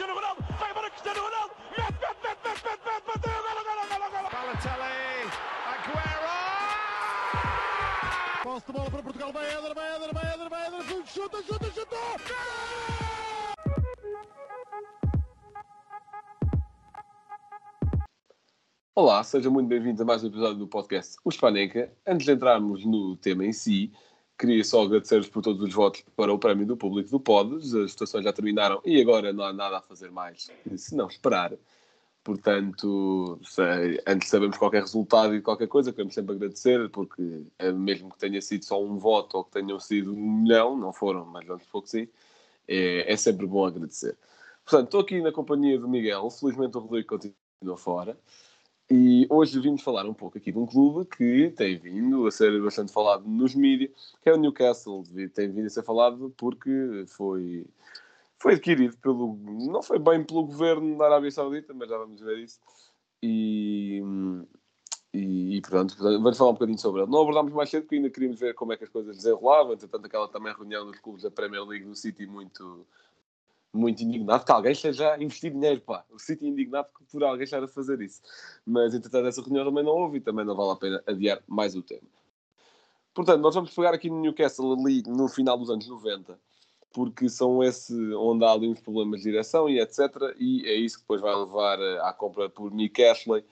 Cristiano Ronaldo, vai embora Cristiano Ronaldo, mete, mete, mete, mete, mete, mete, bateu, golo, golo, golo, golo. Balotelli, Aguero! Posse de bola para Portugal, vai Éder, vai Éder, vai Éder, vai Éder, chuta, chuta, chuta! Olá, sejam muito bem-vindos a mais um episódio do podcast O Spaneca. Antes de entrarmos no tema em si, queria só agradecer-vos por todos os votos para o prémio do público do Podes. As votações já terminaram e agora não há nada a fazer mais, se não esperar. Portanto, sei, antes de sabermos qualquer resultado e qualquer coisa, queremos sempre agradecer, porque eh, mesmo que tenha sido só um voto ou que tenham sido um milhão, não foram, mas vamos supor que sim, é, é sempre bom agradecer. Portanto, estou aqui na companhia do Miguel, felizmente o Rodrigo continua fora. E hoje vimos falar um pouco aqui de um clube que tem vindo a ser bastante falado nos mídias, que é o Newcastle. Tem vindo a ser falado porque foi, foi adquirido pelo. Não foi bem pelo governo da Arábia Saudita, mas já vamos ver isso. E, e, e portanto, vamos falar um bocadinho sobre ele. Não abordámos mais cedo porque ainda queríamos ver como é que as coisas desenrolavam. Entretanto, aquela também reunião dos clubes da Premier League do City muito muito indignado que alguém esteja a investir dinheiro, pá. O City indignado por alguém estar a fazer isso. Mas, entretanto, essa reunião também não houve e também não vale a pena adiar mais o tema. Portanto, nós vamos pegar aqui no Newcastle ali no final dos anos 90, porque são esse onde há ali uns problemas de direção e etc. E é isso que depois vai levar eh, à compra por Mick Ashley,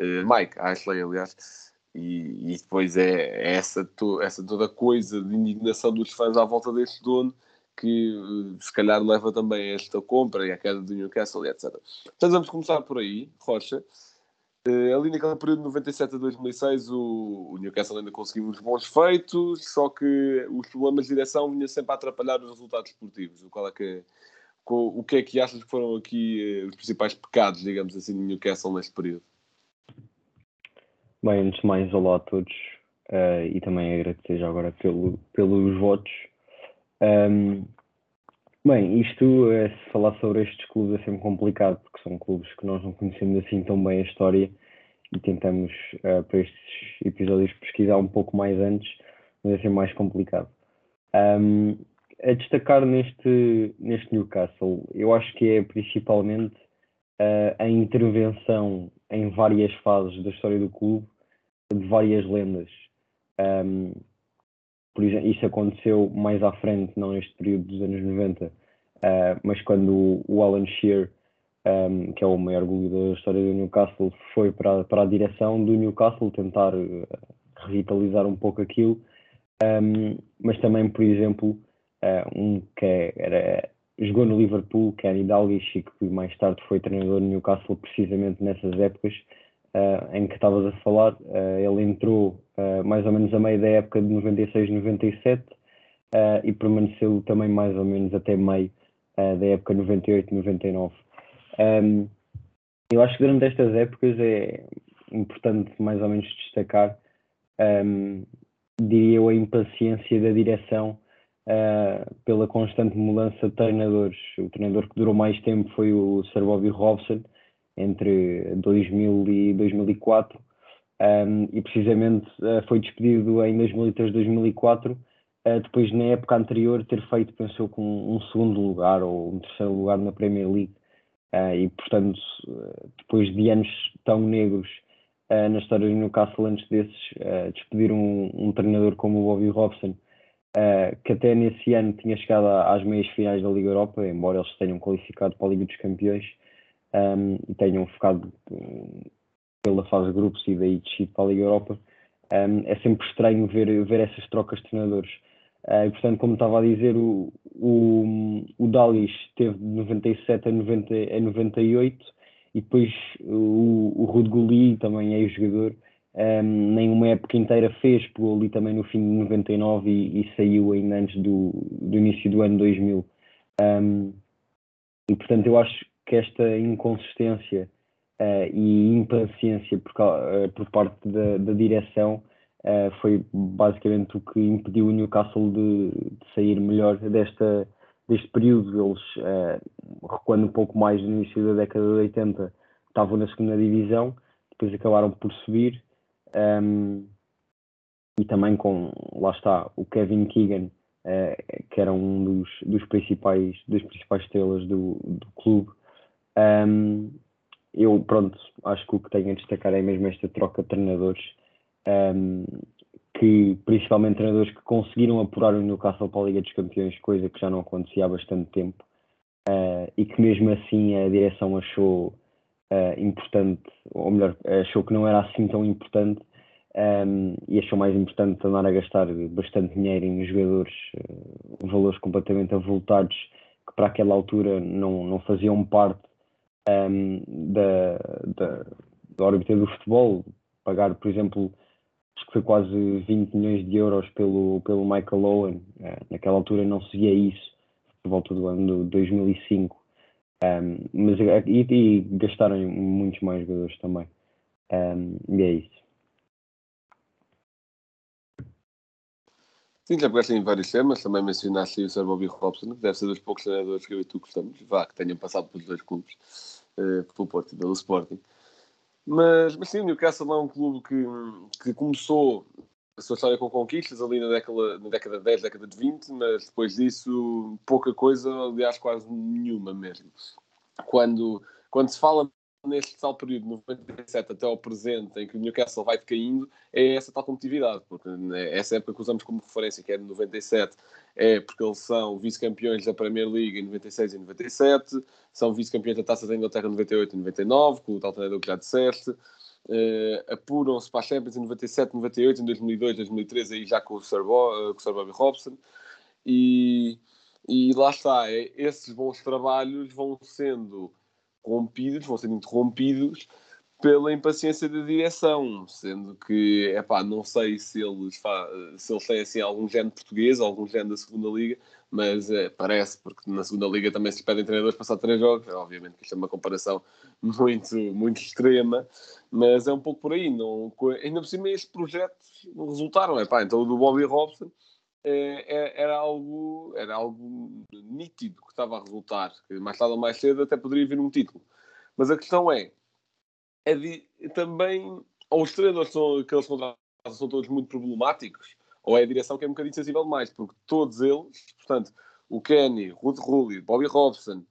uh, Mike Ashley, aliás. E, e depois é, é essa, to, essa toda coisa de indignação dos fãs à volta deste dono que eh, se calhar leva também a esta compra e à queda do Newcastle etc. Então vamos começar por aí, Rocha. Uh, ali naquele período de 97 a 2006 o, o, Newcastle ainda conseguiu uns bons feitos, só que os problemas de direção vinham sempre a atrapalhar os resultados esportivos. O, qual é que, o que é que achas que foram aqui uh, os principais pecados, digamos assim, do Newcastle neste período? Bem, antes de mais, olá a todos uh, e também agradecer já agora pelo, pelos votos. Um, bem, isto, é, se falar sobre estes clubes é sempre complicado, porque são clubes que nós não conhecemos assim tão bem a história e tentamos, uh, para estes episódios, pesquisar um pouco mais antes, mas é sempre mais complicado. Um, a destacar neste, neste Newcastle, eu acho que é principalmente uh, a intervenção em várias fases da história do clube de várias lendas. Um, por exemplo, isso aconteceu mais à frente, não neste período dos anos 90, uh, eh, mas quando o Alan Shearer, um, ehm, que é o maior goleador da história do Newcastle, foi para, para a direção do Newcastle tentar uh, revitalizar um pouco aquilo, um, ehm, mas também, por exemplo, uh, um que é, era, jogou no Liverpool, Kenny Dalglish, e que mais tarde foi treinador do Newcastle precisamente nessas épocas, uh, em que estavas a falar, uh, ele entrou uh, mais ou menos a meio da época de 96, 97 e permaneceu também mais ou menos até meio da época 98, 99. Um, eu acho que durante estas épocas é importante mais ou menos destacar, um, diria eu, a impaciência da direção Uh, pela constante mudança de treinadores. O treinador que durou mais tempo foi o Sir Bobby Robson, entre 2000 e 2004 um, e precisamente uh, foi despedido em 2003, 2004 uh, depois na época anterior ter feito, pensou com um segundo lugar ou um terceiro lugar na Premier League uh, e portanto depois de anos tão negros uh, na história do Newcastle antes desses despedir um, um, treinador como o Bobby Robson que até nesse ano tinha chegado às meias finais da Liga Europa, embora eles tenham qualificado para a Liga dos Campeões um, e tenham ficado um, pela fase de grupos e daí descido para a Liga Europa, um, é sempre estranho ver, ver essas trocas de treinadores. Uh, portanto, como estava a dizer, o, o, o Dalis teve de 97 a, 90, a 98 e depois o, o Rude Gulli, também é jogador, um, nem uma época inteira fez, pegou ali também no fim de 99 e, e saiu ainda antes do, do início do ano 2000. Um, e portanto, eu acho que esta inconsistência uh, e impaciência por, uh, por parte da, da direção uh, foi basicamente o que impediu o Newcastle de, de sair melhor desta, deste período. Eles, recuando um pouco mais no início da década de 80, estavam na segunda divisão, depois acabaram por subir. Um, ehm, e também com, lá está, o Kevin Keegan, que era um dos, dos principais, das principais estrelas do, do clube, Um, eu, pronto, acho que o que tenho a destacar é mesmo esta troca de treinadores, um, que principalmente treinadores que conseguiram apurar o Newcastle para a Liga dos Campeões, coisa que já não acontecia há bastante tempo, uh, e que mesmo assim a direção achou uh, importante, ou melhor, achou que não era assim tão importante, um, e achou mais importante andar a gastar bastante dinheiro em jogadores, uh, valores completamente avultados, que para aquela altura não, não faziam parte um, da, da, da órbita do futebol. Pagar, por exemplo, acho que foi quase 20 milhões de euros pelo, pelo Michael Owen. Uh, naquela altura não se via isso, por volta do ano de 2005. Um, mas, e, e gastaram muitos mais jogadores também. Um, e é isso. Sim, já pegaste em vários temas, também mencionaste o Sr. Bobby Robson, que deve ser dos poucos treinadores que eu e tu gostamos, vá, que tenham passado pelos dois clubes, pelo Porto pelo Sporting. Mas, mas sim, o Newcastle é um clube que, que começou a sua história com conquistas ali na década, na década de 10, década de 20, mas depois disso pouca coisa, aliás quase nenhuma mesmo. Quando, quando se fala neste tal período, de 97 até ao presente, em que o Newcastle vai decaindo, é essa tal competitividade. Porque né, essa época que usamos como referência, que é de 97, é porque eles são vice-campeões da Premier League em 96 e 97, são vice-campeões da Taça da Inglaterra em 98 e 99, com o tal treinador que já disseste. Uh, apuram-se para a Champions em 97, 98, em 2002, 2003, aí já com o Sir, Bo, uh, com o Sir Bobby Robson. E, e lá está, é, esses bons trabalhos vão sendo rompidos, vão sendo interrompidos pela impaciência da direção, sendo que, é pá, não sei se eles, se eles têm assim algum género português, algum género da segunda liga, mas é, parece, porque na segunda liga também se pedem treinadores passar três jogos, obviamente que isto é uma comparação muito, muito extrema, mas é um pouco por aí, não, ainda por cima estes projetos não resultaram, é pá, então o do Bobby Robson era algo, era algo nítido que estava a resultar, que mais tarde ou mais cedo até poderia vir um título. Mas a questão é, é de, também, ou os treinadores são, aqueles contratos são todos muito problemáticos, ou é a direção que é um bocadinho sensível demais, porque todos eles, portanto, o Kenny, Ruth Rulli, Bobby Robson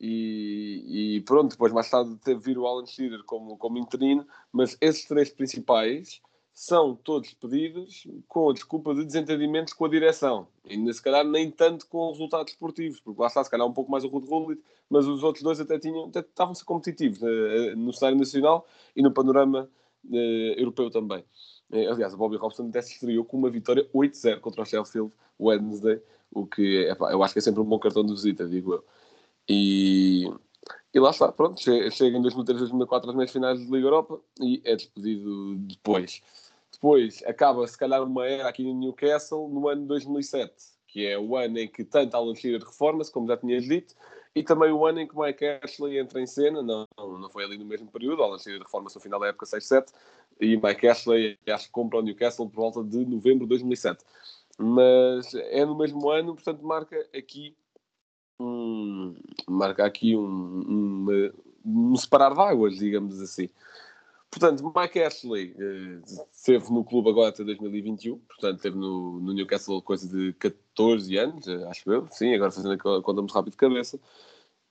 e, e, pronto, depois mais tarde teve vir o Alan Shearer como, como interino, mas esses três principais são todos pedidos com a desculpa de desentendimentos com a direção. E se calhar nem tanto com resultados esportivos, porque lá está, se calhar um pouco mais o Rude mas os outros dois até, tinham, até estavam-se competitivos uh, no cenário nacional e no panorama uh, europeu também. Uh, aliás, o Bobby Robson até se estreou com uma vitória 8-0 contra o Sheffield Wednesday, o que epá, eu acho que é sempre um bom cartão de visita, digo eu. E, e lá está, pronto, chega em 2003, 2004 às meias finais de Liga Europa e é despedido depois. Depois acaba, se calhar, uma era aqui no Newcastle no ano de 2007, que é o ano em que tanto Alan Shearer reforma-se, como já tinhas dito, e também o ano em que Mike Ashley entra em cena, não, não foi ali no mesmo período, Alan Shearer reforma-se no final da época 6-7, e Mike Ashley acho que compra o Newcastle por volta de novembro de 2007. Mas é no mesmo ano, portanto marca aqui um, marca aqui um, um, um separar de águas, digamos assim. Portanto, Mike Ashley uh, esteve no clube agora até 2021, portanto, esteve no, no Newcastle coisa de 14 anos, uh, acho eu, sim, agora fazendo a conta muito rápido de cabeça,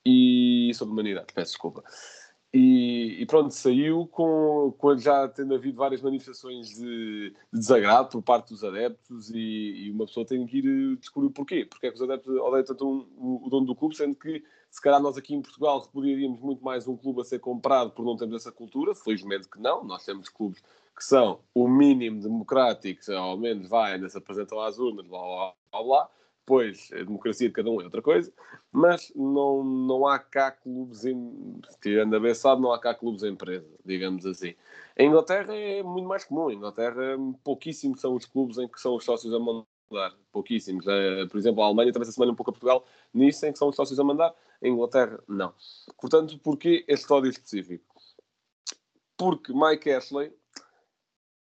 e sou de humanidade, peço desculpa. E, e, pronto, saiu com, com já tendo havido várias manifestações de, de desagrado por parte dos adeptos e, e, uma pessoa tem que ir eh, descobrir o porquê. Porque é que os adeptos odeiam tanto um, o, o dono do clube, sendo que se calhar nós aqui em Portugal repudiaríamos muito mais um clube a ser comprado por não termos essa cultura. Felizmente que não. Nós temos clubes que são o mínimo democráticos, ao menos vai, se apresentam às urnas, blá blá blá blá. Pois, a democracia de cada um é outra coisa, mas não, não há cá clubes, em, tirando a beçado, não há cá clubes em empresa, digamos assim. Em Inglaterra é muito mais comum. Em Inglaterra, pouquíssimos são os clubes em que são os sócios a mandar. Pouquíssimos. Eh, por exemplo, a Alemanha também se assemelha um pouco a Portugal nisso, em que são os sócios a mandar. Inglaterra, não. Portanto, porquê este ódio específico? Porque Mike Ashley,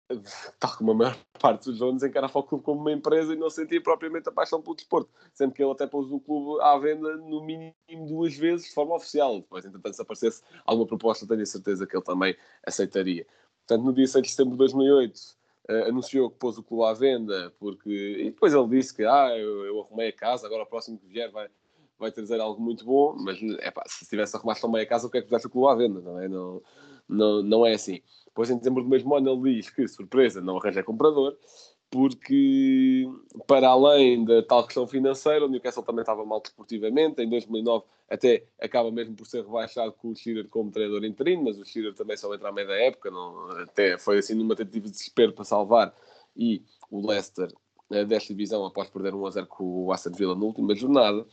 tal como a maior parte dos donos, encarava o clube como uma empresa e não sentia propriamente a paixão pelo desporto. Sendo que ele até pôs o clube à venda no mínimo duas vezes de forma oficial. Depois, entretanto, se aparecesse alguma proposta, tenho a certeza que ele também aceitaria. Portanto, no dia 6 de setembro de 2008, Uh, anunciou que pôs o clube à venda porque e depois ele disse que ah, eu, eu, arrumei a casa, agora o próximo que vier vai, vai trazer algo muito bom, mas epá, se tivesse arrumado tão bem a casa, o que é que pusesse o clube à venda, não é? Não, não, não é assim. Depois, em dezembro do mesmo ano, ele diz que, surpresa, não arranja comprador, porque, para além da tal questão financeira, o Newcastle também estava mal desportivamente. Em 2009, até acaba mesmo por ser rebaixado com o Shearer como treinador interino, mas o Shearer também só entra à meia da época. Não, até foi assim numa tentativa de desespero para salvar. E o Leicester eh, desta divisão após perder 1 a 0 com o Aston Villa na última jornada.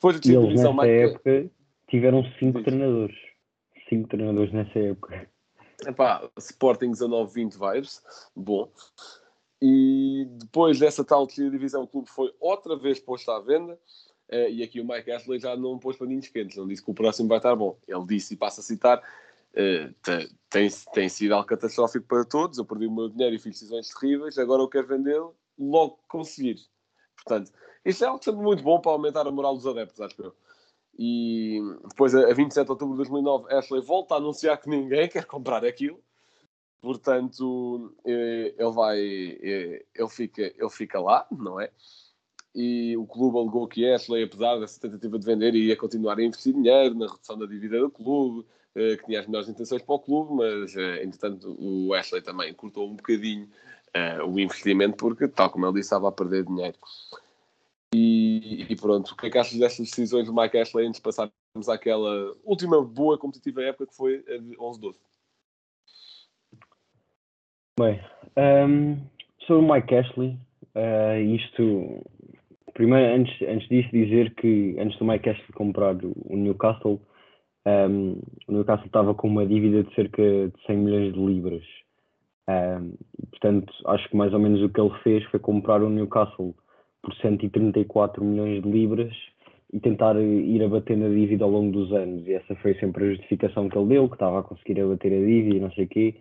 Foi a E eles nessa mais. época tiveram cinco Diz. treinadores. Cinco treinadores nessa época. Epá, Sporting 19-20 vibes, bom. E depois dessa tal divisão, o clube foi outra vez posto à venda. eh, e aqui o Mike Ashley já não pôs paninhos quentes, não disse que o próximo vai estar bom. Ele disse, e passa a citar, eh, te- tem, tem sido algo catastrófico para todos. Eu perdi o meu dinheiro e fiz decisões terríveis. Agora eu quero vendê-lo logo que conseguir. Portanto, isto é algo sempre muito bom para aumentar a moral dos adeptos, acho eu. E depois, a a 27 de outubro de 2009, Ashley volta a anunciar que ninguém quer comprar aquilo. Portanto, eh, ele vai, eh, ele fica, ele fica lá, não é? E o clube alegou que Ashley, apesar dessa tentativa de vender, ia continuar a investir dinheiro na redução da dívida do clube, eh, que tinha as melhores intenções para o clube, mas, entretanto, o Ashley também cortou um bocadinho eh, o investimento, porque, tal como ele disse, estava a perder dinheiro. E, e pronto, o que é que achas destas decisões do Mike Ashley antes de passarmos àquela última boa competitiva época que foi a de 11-12? Bem, ehm, sobre o Mike Ashley, eh, isto. Primeiro, antes, antes disso, dizer que antes do Mike Ashley comprar o, Newcastle, ehm, o Newcastle estava com uma dívida de cerca de 100 milhões de libras. E, portanto, acho que mais ou menos o que ele fez foi comprar o Newcastle por 134 milhões de libras e tentar ir abatendo a dívida ao longo dos anos. E essa foi sempre a justificação que ele deu, que estava a conseguir abater a dívida e não sei o quê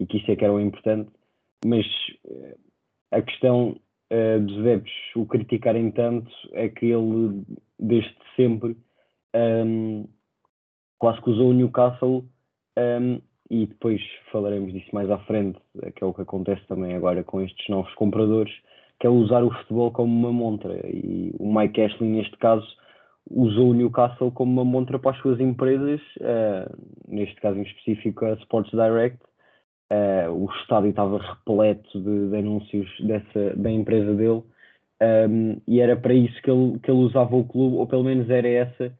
e que isso é que era o importante, mas eh, a questão eh, dos adeptos o criticarem tanto é que ele, desde sempre, ehm, quase que usou o Newcastle, ehm, e depois falaremos disso mais à frente, que é o que acontece também agora com estes novos compradores, que é usar o futebol como uma montra. E o Mike Ashley, neste caso, usou o Newcastle como uma montra para as suas empresas, eh, neste caso em específico a Sports Direct, Uh, o estádio estava repleto de, de anúncios dessa, da empresa dele um, e era para isso que ele, que ele usava o clube, ou pelo menos era essa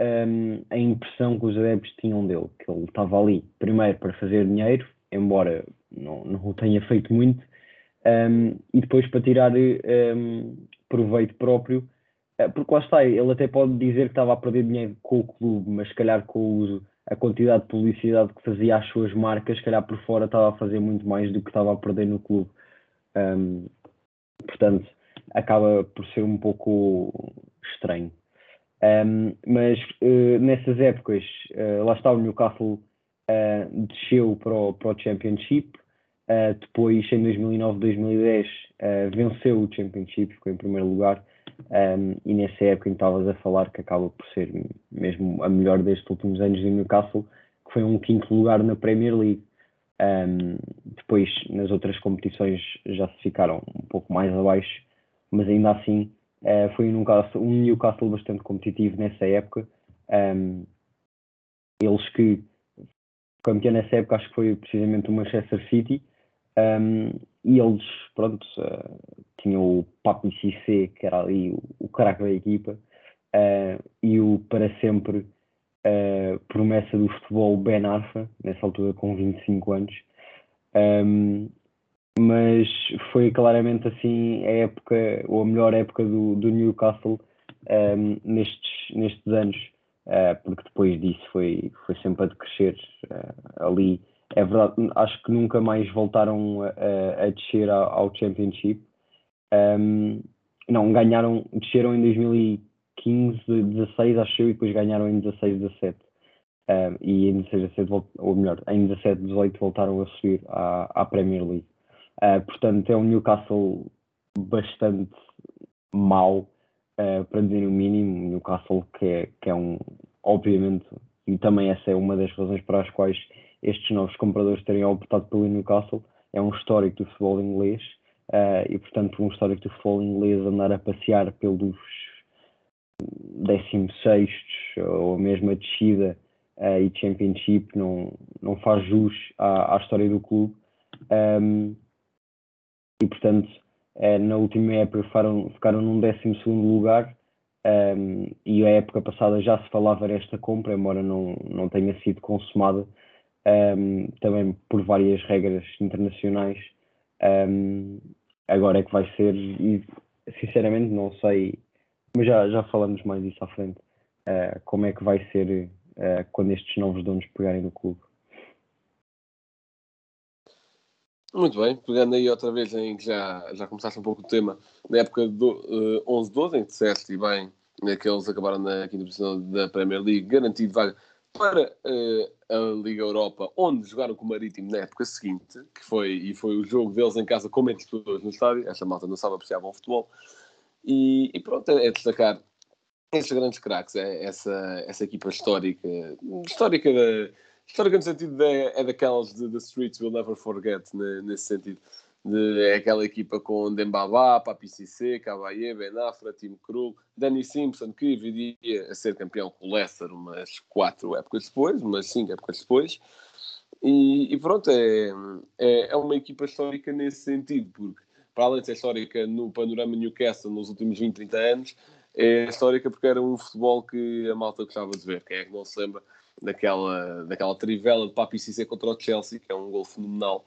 um, a impressão que os adeptos tinham dele, que ele estava ali primeiro para fazer dinheiro, embora não, não o tenha feito muito, um, e depois para tirar um, proveito próprio, uh, porque lá está, ele até pode dizer que estava a perder dinheiro com o clube, mas se calhar com o a quantidade de publicidade que fazia às suas marcas, se calhar por fora estava a fazer muito mais do que estava a perder no clube. Um, portanto, acaba por ser um pouco estranho. Um, mas uh, nessas épocas, uh, lá está o Newcastle uh, desceu para o, para o Championship, depois em 2009-2010 venceu o Championship, ficou em primeiro lugar, um, e nessa época estavas a falar que acaba por ser mesmo a melhor destes últimos anos do Newcastle, que foi um quinto lugar na Premier League. Um, depois, nas outras competições, já se ficaram um pouco mais abaixo, mas ainda assim uh, foi um Newcastle, um Newcastle bastante competitivo nessa época. Um, eles que campeão nessa época acho que foi precisamente o Manchester City. Um, e eles, pronto, uh, tinham o Papi Cissé, que era ali o, o craque da equipa, uh, e o para sempre uh, promessa do futebol Ben Arfa, nessa altura com 25 anos. Um, mas foi claramente assim a época, ou a melhor época do, do Newcastle um, nestes, nestes anos, porque depois disso foi, foi sempre a decrescer ali é verdade, acho que nunca mais voltaram a, a descer ao Championship. Um, não, ganharam, desceram em 2015, 16, acho eu, e depois ganharam em 16, 17. Um, e em 16, 17, ou melhor, em 17, 18 voltaram a subir à, à Premier League. Uh, portanto, é um Newcastle bastante mau, uh, para dizer o mínimo. Newcastle que é, que é um, obviamente, e também essa é uma das razões para as quais estes novos compradores terem optado pelo Newcastle. É um histórico do futebol inglês uh, e, portanto, um histórico do futebol inglês andar a passear pelos 16 ou mesmo a descida uh, e Championship não, não faz jus à, à história do clube. Um, e portanto, uh, na última época ficaram, ficaram num 12 lugar. Um, e a época passada já se falava desta compra, embora não, não tenha sido consumada, um, também por várias regras internacionais. Um, agora é que vai ser, e sinceramente não sei, mas já, já falamos mais disso à frente, uh, como é que vai ser uh, quando estes novos donos pegarem no clube. Muito bem, pegando aí outra vez em que já, já começaste um pouco o tema, na época do uh, 11-12, em que disseste e bem que eles acabaram na quinta posição da Premier League, garantido vaga para uh, a Liga Europa, onde jogaram com o Marítimo na época seguinte, que foi, e foi o jogo deles em casa com menos pessoas no estádio, esta malta não sabe apreciar bom futebol, e, e pronto, é destacar estes grandes craques, é essa, essa equipa histórica, histórica, da, histórica no sentido de, é daquelas de The Streets Will Never Forget, né, nesse sentido. De, é aquela equipa com Dembaba, Papi Cissé, Cabaye, Ben Afra, Tim Krul, Danny Simpson, que viria a ser campeão com o Leicester umas quatro épocas depois, umas cinco épocas depois. E, e pronto, é, é, é, uma equipa histórica nesse sentido, porque para além de ser histórica no panorama Newcastle nos últimos 20, 30 anos, é histórica porque era um futebol que a malta gostava de ver. Quem é que não se lembra daquela, daquela trivela de Papi Cissé contra o Chelsea, que é um gol fenomenal.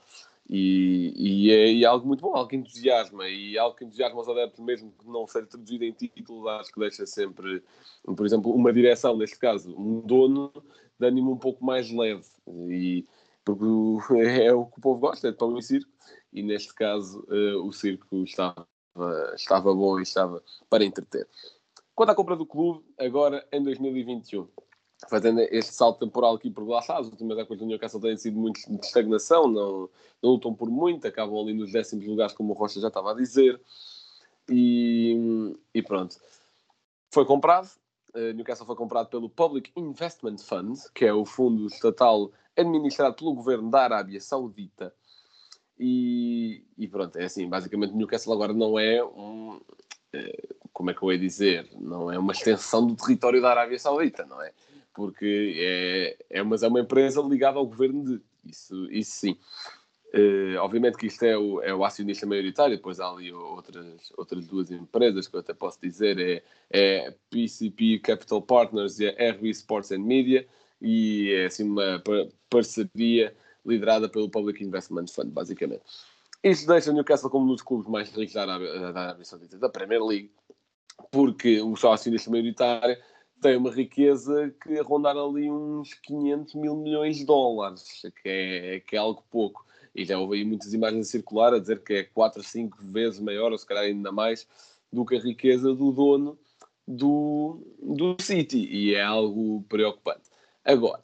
E, e, é, e, é, algo muito bom, algo que entusiasma e algo que entusiasma os adeptos, mesmo que não seja traduzido em títulos, acho que deixa sempre, por exemplo, uma direção, neste caso, um dono, de ânimo um pouco mais leve. E, porque é o que o povo gosta, é de pão e circo, e neste caso uh, o circo estava, estava bom e estava para entreter. Quanto à compra do clube, agora em 2021, fazendo este salto temporal aqui por lá as últimas épocas do Newcastle têm sido muito de estagnação, não, não lutam por muito, acabam ali nos décimos lugares, como o Rocha já estava a dizer, e, e pronto. Foi comprado, uh, Newcastle foi comprado pelo Public Investment Fund, que é o fundo estatal administrado pelo governo da Arábia Saudita, e, e pronto, é assim, basicamente Newcastle agora não é um eh, como é que eu ia dizer, não é uma extensão do território da Arábia Saudita, não é? Porque é, é, mas é uma empresa ligada ao governo de. Isso, isso sim. Uh, obviamente que isto é o, é o acionista maioritário, depois há ali outras, outras duas empresas que eu até posso dizer, é, é PCP Capital Partners e a RB Sports and Media, e é assim uma parceria liderada pelo Public Investment Fund, basicamente. Isto deixa Newcastle como um dos clubes mais ricos da Arábia, Saudita, da Premier League, porque o sócio acionista maioritário tem uma riqueza que rondar ali uns 500 mil milhões de dólares, que é, que é algo pouco. E já houve aí muitas imagens a circular a dizer que é 4 ou 5 vezes maior, ou se calhar ainda mais, do que a riqueza do dono do, do City. E é algo preocupante. Agora,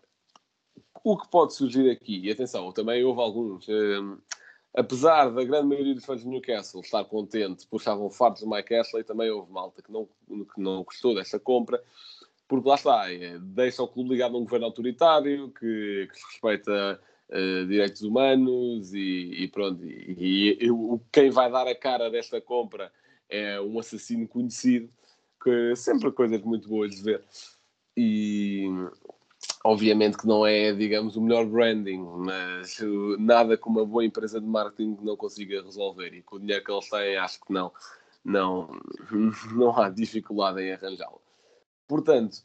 o que pode surgir aqui, e atenção, também houve alguns. Hum, apesar da grande maioria dos fãs de Newcastle estar contente estavam fartos de Mike Ashley, também houve malta que não, que não gostou desta compra, porque lá está, é, deixa o clube ligado a um governo autoritário que, que respeita uh, direitos humanos e, e pronto. E, e, e, quem vai dar a cara desta compra é um assassino conhecido, que sempre coisas muito boas de ver. E, Obviamente que não é, digamos, o melhor branding, mas nada que uma boa empresa de marketing não consiga resolver. E com o dinheiro que eles têm, acho que não, não, não há dificuldade em arranjá-lo. Portanto,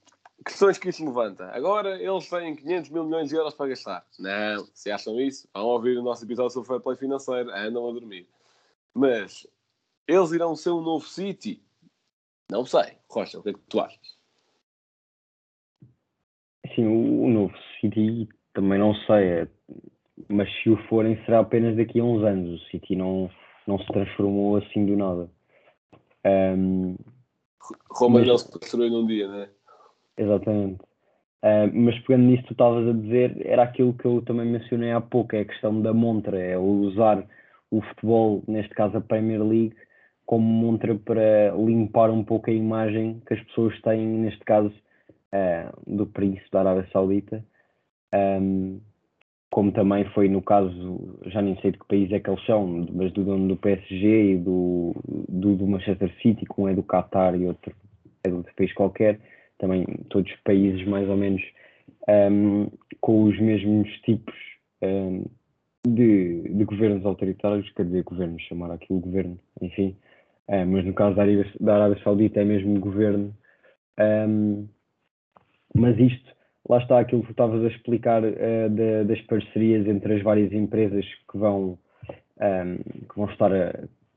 questões que isso levanta. Agora eles têm 500 mil milhões de euros para gastar. Não, se acham isso, vão ouvir o nosso episódio sobre fair play financeiro, andam a dormir. Mas eles irão ser um novo City? Não sei. Rocha, o que é que tu achas? Sim, o, novo City também não sei, é, mas se o forem será apenas daqui a uns anos. O City não, não se transformou assim do nada. Um, Roma mas, não se construiu num dia, não é? Exatamente. Uh, mas pegando nisso que tu estavas a dizer, era aquilo que eu também mencionei há pouco, é a questão da montra, é usar o futebol, neste caso a Premier League, como montra para limpar um pouco a imagem que as pessoas têm, neste caso, uh, do príncipe da Arábia Saudita, um, como também foi no caso, já nem sei de que país é que eles são, mas do dono do PSG e do, do, do Manchester City, que um é do Qatar e outro é de outro país qualquer, também todos países mais ou menos um, com os mesmos tipos um, de, de, governos autoritários, quer dizer, governos, chamar aquilo governo, enfim, mas no caso da Arábia, da Arábia Saudita é mesmo governo. Mas isto, lá está aquilo que estavas a explicar uh, de, das parcerias entre as várias empresas que vão, que vão estar a,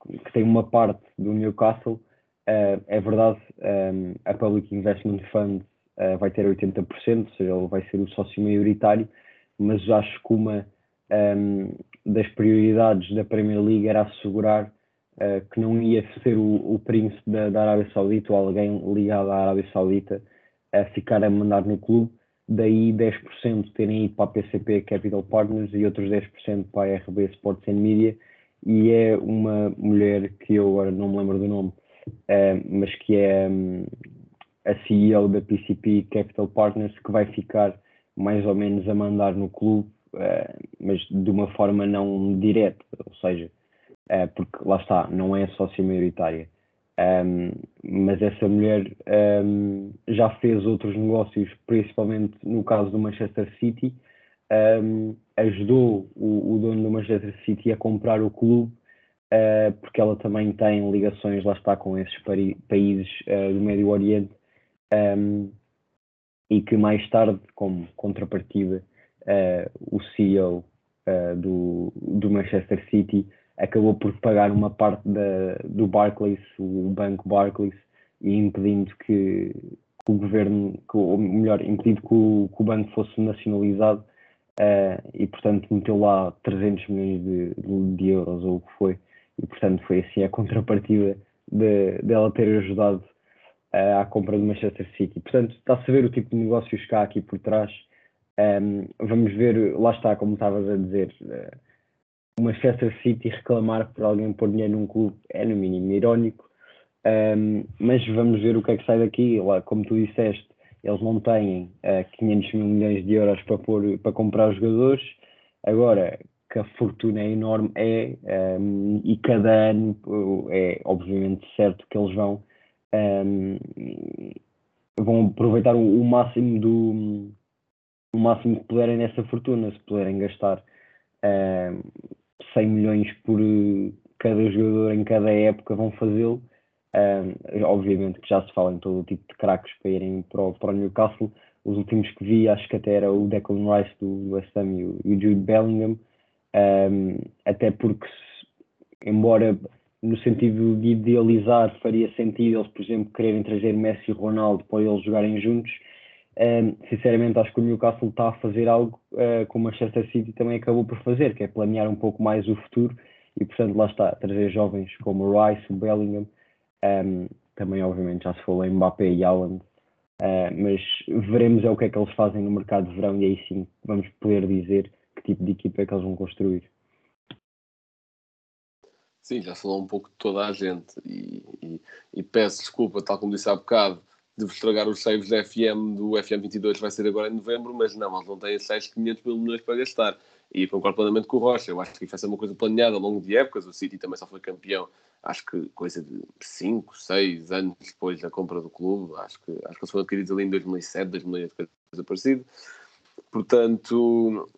que têm uma parte do Newcastle. Uh, é verdade, um, a Public Investment Fund uh, vai ter 80%, ou seja, ele vai ser o sócio maioritário, mas acho que uma um, das prioridades da Premier League era assegurar que não ia ser o, o príncipe da, da, Arábia Saudita ou alguém ligado à Arábia Saudita a ficar a mandar no clube, daí 10% terem ido para a PCP Capital Partners e outros 10% para a RB Sports and Media, e é uma mulher que eu agora não me lembro do nome, uh, mas que é um, a CEO da PCP Capital Partners, que vai ficar mais ou menos a mandar no clube, uh, mas de uma forma não direta, ou seja, uh, porque lá está, não é sócia maioritária. Um, mas essa mulher um, já fez outros negócios, principalmente no caso do Manchester City, um, ajudou o, o, dono do Manchester City a comprar o clube, uh, porque ela também tem ligações, lá está, com esses países uh, do Médio Oriente, e que mais tarde, como contrapartida, uh, o CEO do, do Manchester City acabou por pagar uma parte da, do Barclays, o banco Barclays, e impedindo que, que o governo, que, ou melhor, impedindo que o, que o banco fosse nacionalizado uh, e, portanto, meteu lá 300 milhões de, de, de, euros ou o que foi. E, portanto, foi assim a contrapartida de, dela ter ajudado uh, à compra do Manchester City. Portanto, está-se a ver o tipo de negócios que há aqui por trás. Um, ehm, vamos ver, lá está, como estavas a dizer, uh, o Manchester City reclamar por alguém pôr dinheiro num clube é no mínimo irónico. Um, mas vamos ver o que é que sai daqui. Como tu disseste, eles não têm uh, eh, 500 mil milhões de euros para, pôr, para comprar os jogadores. Agora, que a fortuna é enorme, é, um, e cada ano é obviamente certo que eles vão, um, vão aproveitar o, o, máximo do o máximo que puderem nessa fortuna, se puderem gastar um, 100 milhões por cada jogador em cada época vão fazê-lo um, obviamente que já se fala em todo o tipo de craques para irem para o, para o Newcastle. Os últimos que vi, acho que até era o Declan Rice do West Ham e o, e o Jude Bellingham. Um, até porque, embora no sentido de idealizar faria sentido eles, por exemplo, quererem trazer Messi e Ronaldo para eles jogarem juntos. Um, sinceramente, acho que o Newcastle está a fazer algo uh, como o Manchester City também acabou por fazer, que é planear um pouco mais o futuro e, portanto, lá está, trazer jovens como o Rice, o Bellingham, um, também, obviamente, já se falou em Mbappé e Haaland, uh, mas veremos é o que é que eles fazem no mercado de verão e aí sim vamos poder dizer que tipo de equipa é que eles vão construir. Sim, já falou um pouco de toda a gente e, e, e peço desculpa, tal como disse há bocado, de vos os saves da FM do FM22 vai ser agora em novembro, mas não, eles não têm 6 500 mil milhões para gastar. E concordo plenamente com o Rocha. Eu acho que isso vai ser uma coisa planeada ao longo de épocas. O City também só foi campeão, acho que coisa de 5, 6 anos depois da compra do clube. Acho que, acho que eles foram adquiridos ali em 2007, 2008, coisa parecida. Portanto,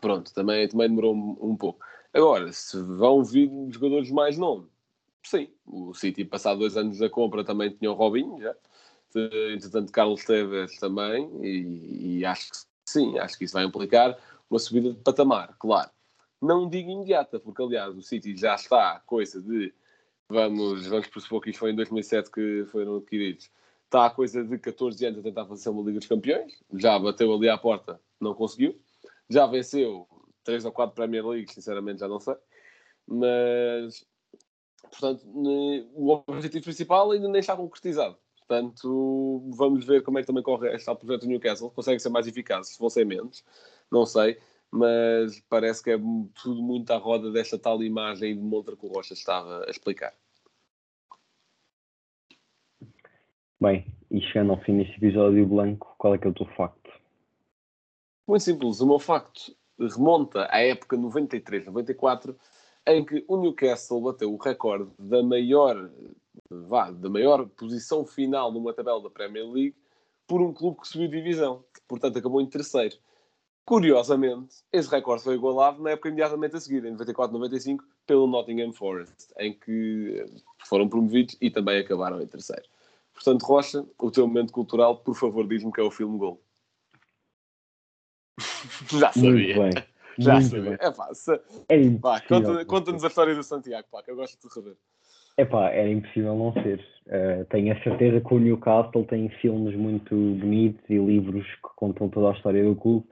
pronto, também, também demorou um, um pouco. Agora, se vão vir jogadores mais nome, sim. O City, passado dois anos da compra, também tinha o Robinho, já. Entretanto, Carlos Tevez também. E, e acho que sim, acho que isso vai implicar uma subida de patamar, claro. Não digo imediata, porque aliás o City já está coisa de vamos, vamos pressupor que isto foi em 2007 que foram adquiridos. Está a coisa de 14 anos a tentar fazer uma Liga dos Campeões, já bateu ali à porta, não conseguiu. Já venceu 3 ou 4 Premier League, sinceramente já não sei. Mas, portanto, o objetivo principal ainda nem está concretizado. Portanto, vamos ver como é que também corre este projeto do Newcastle. Consegue ser mais eficaz, se vão ser menos não sei, mas parece que é tudo muito à roda desta tal imagem de montra que o Rocha estava a explicar. Bem, e chegando ao fim deste episódio blanco, qual é que é o teu facto? Muito simples, o meu facto remonta à época 93-94, em que o Newcastle bateu o recorde da maior vá, da maior posição final numa tabela da Premier League por um clube que subiu divisão. Portanto, acabou em terceiro. Curiosamente, esse recorde foi igualado na época imediatamente a seguir, em 94-95, pelo Nottingham Forest, em que foram promovidos e também acabaram em terceiro. Portanto, Rocha, o teu momento cultural, por favor, diz-me que é o filme Gol. Já sabia. Muito bem. Já sabia. É pá, se... Era Vá, impossível. conta- conta-nos a história do Santiago, pá, que eu gosto de rever. Epá, era impossível não ser. Uh, tenho a certeza que o Newcastle tem filmes muito bonitos e livros que contam toda a história do clube,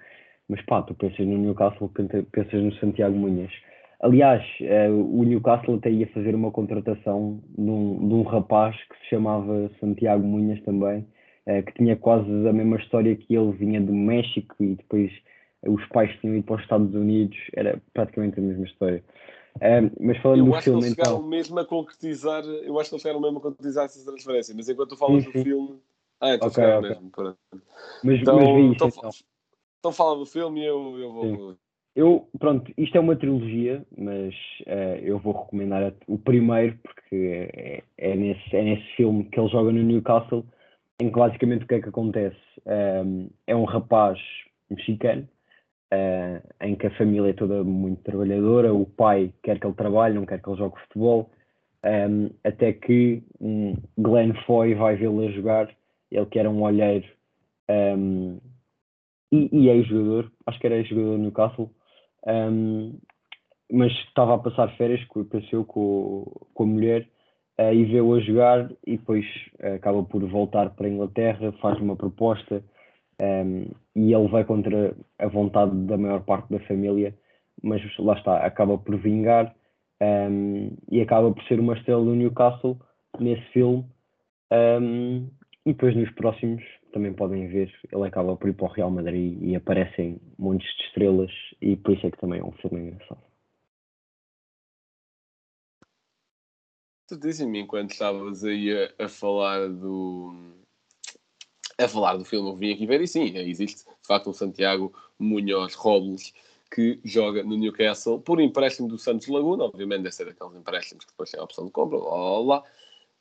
mas pá, tu pensas no Newcastle, pensa- pensas no Santiago Munhas. Aliás, uh, o Newcastle até ia fazer uma contratação de um, de um rapaz que se chamava Santiago Munhas também, uh, que tinha quase a mesma história que ele, vinha do México e depois os pais tinham ido para os Estados Unidos, era praticamente a mesma história. Um, mas falando Eu do acho que filme eles chegaram então. mesmo a concretizar, eu acho que eles chegaram mesmo a concretizar essa transferência, mas enquanto tu falas Sim, do sim. filme. Ah, então Ok, chegaram ok. mesmo. pronto. Mas, Então, mas vi isso então, então. então fala do filme e eu, eu vou. Eu, pronto, isto é uma trilogia, mas eh, eu vou recomendar o primeiro, porque é, é nesse, é nesse filme que ele joga no Newcastle, em que basicamente o que é que acontece? Um, é um rapaz mexicano, eh, em que a família é toda muito trabalhadora, o pai quer que ele trabalhe, não quer que ele jogue futebol, um, até que um Glenn Foy vai vê-lo a jogar, ele que era um olheiro um, e, e é jogador, acho que era jogador do Newcastle, um, mas estava a passar férias, pensou com, com a mulher eh, e vê-o a jogar e depois eh, acaba por voltar para a Inglaterra, faz uma proposta um, e ele vai contra a vontade da maior parte da família, mas lá está, acaba por vingar um, e acaba por ser uma estrela do Newcastle nesse filme. Um, e depois nos próximos também podem ver, ele acaba por ir para o Real Madrid e aparecem montes de estrelas e por isso é que também é um filme engraçado. Certíssimo, enquanto estavas aí a, a falar do. A falar do filme, eu vim aqui ver e sim, existe de facto um Santiago Munhoz Robles que joga no Newcastle por empréstimo do Santos Laguna, obviamente deve ser daqueles empréstimos que depois tem a opção de compra, blá,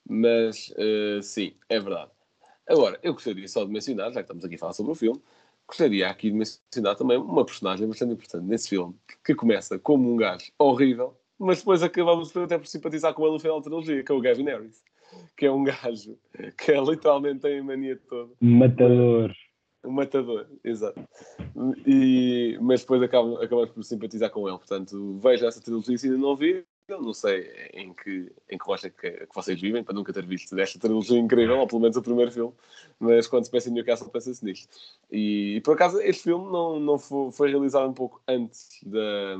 mas eh, sim, é verdade. Agora, eu gostaria só de mencionar, já que estamos aqui a falar sobre o filme, gostaria aqui de mencionar também uma personagem bastante importante nesse filme, que começa como um gajo horrível, mas depois acabamos até por simpatizar com ele no final da trilogia, que é o Gavin Harris, que é um gajo que é, literalmente tem a mania toda. Matador. Um matador, exato. E, mas depois acabam, acabamos por simpatizar com ele. Portanto, veja essa trilogia se ainda não viram. Não sei em que, em que rocha que, que vocês vivem, para nunca ter visto esta trilogia incrível, ou pelo menos o primeiro filme. Mas quando se pensa em Newcastle, pensa-se nisto. E, por acaso, este filme não, não foi, foi realizado um pouco antes da.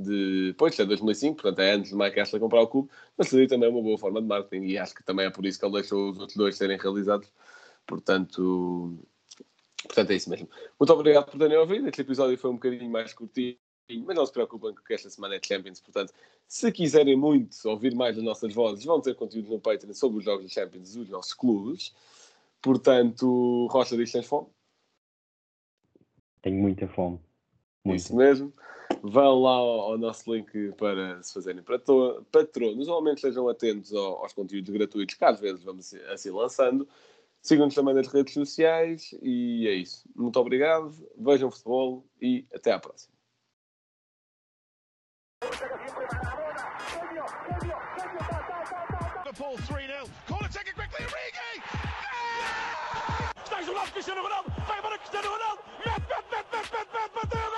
De, pois, é 2005, portanto é antes de Mike Ashley comprar o clube, mas seria também uma boa forma de marketing e acho que também é por isso que ele deixou os outros dois serem realizados. Portanto, Portanto, é isso mesmo. Muito obrigado por terem ouvido. Este episódio foi um bocadinho mais curtinho, mas não se preocupem que esta semana é Champions. Portanto, se quiserem muito ouvir mais das nossas vozes, vão ter conteúdo no Patreon sobre os jogos da Champions dos nossos clubes. Portanto, Rocha diz tens fome? Tenho muita fome. Muito. Isso mesmo. Vão lá ao, ao nosso link para se fazerem patronos. Menos estejam atentos ao- aos conteúdos gratuitos que às vezes vamos assim- assim lançando. Sigam-nos também nas redes sociais e é isso. Muito obrigado, vejam futebol e até à próxima. Liverpool 3 0. Corner taken quickly. Origi! Está jogado Cristiano Ronaldo. Vai Cristiano Ronaldo. Mete, mete, mete, mete, mete, mete. Golo, golo.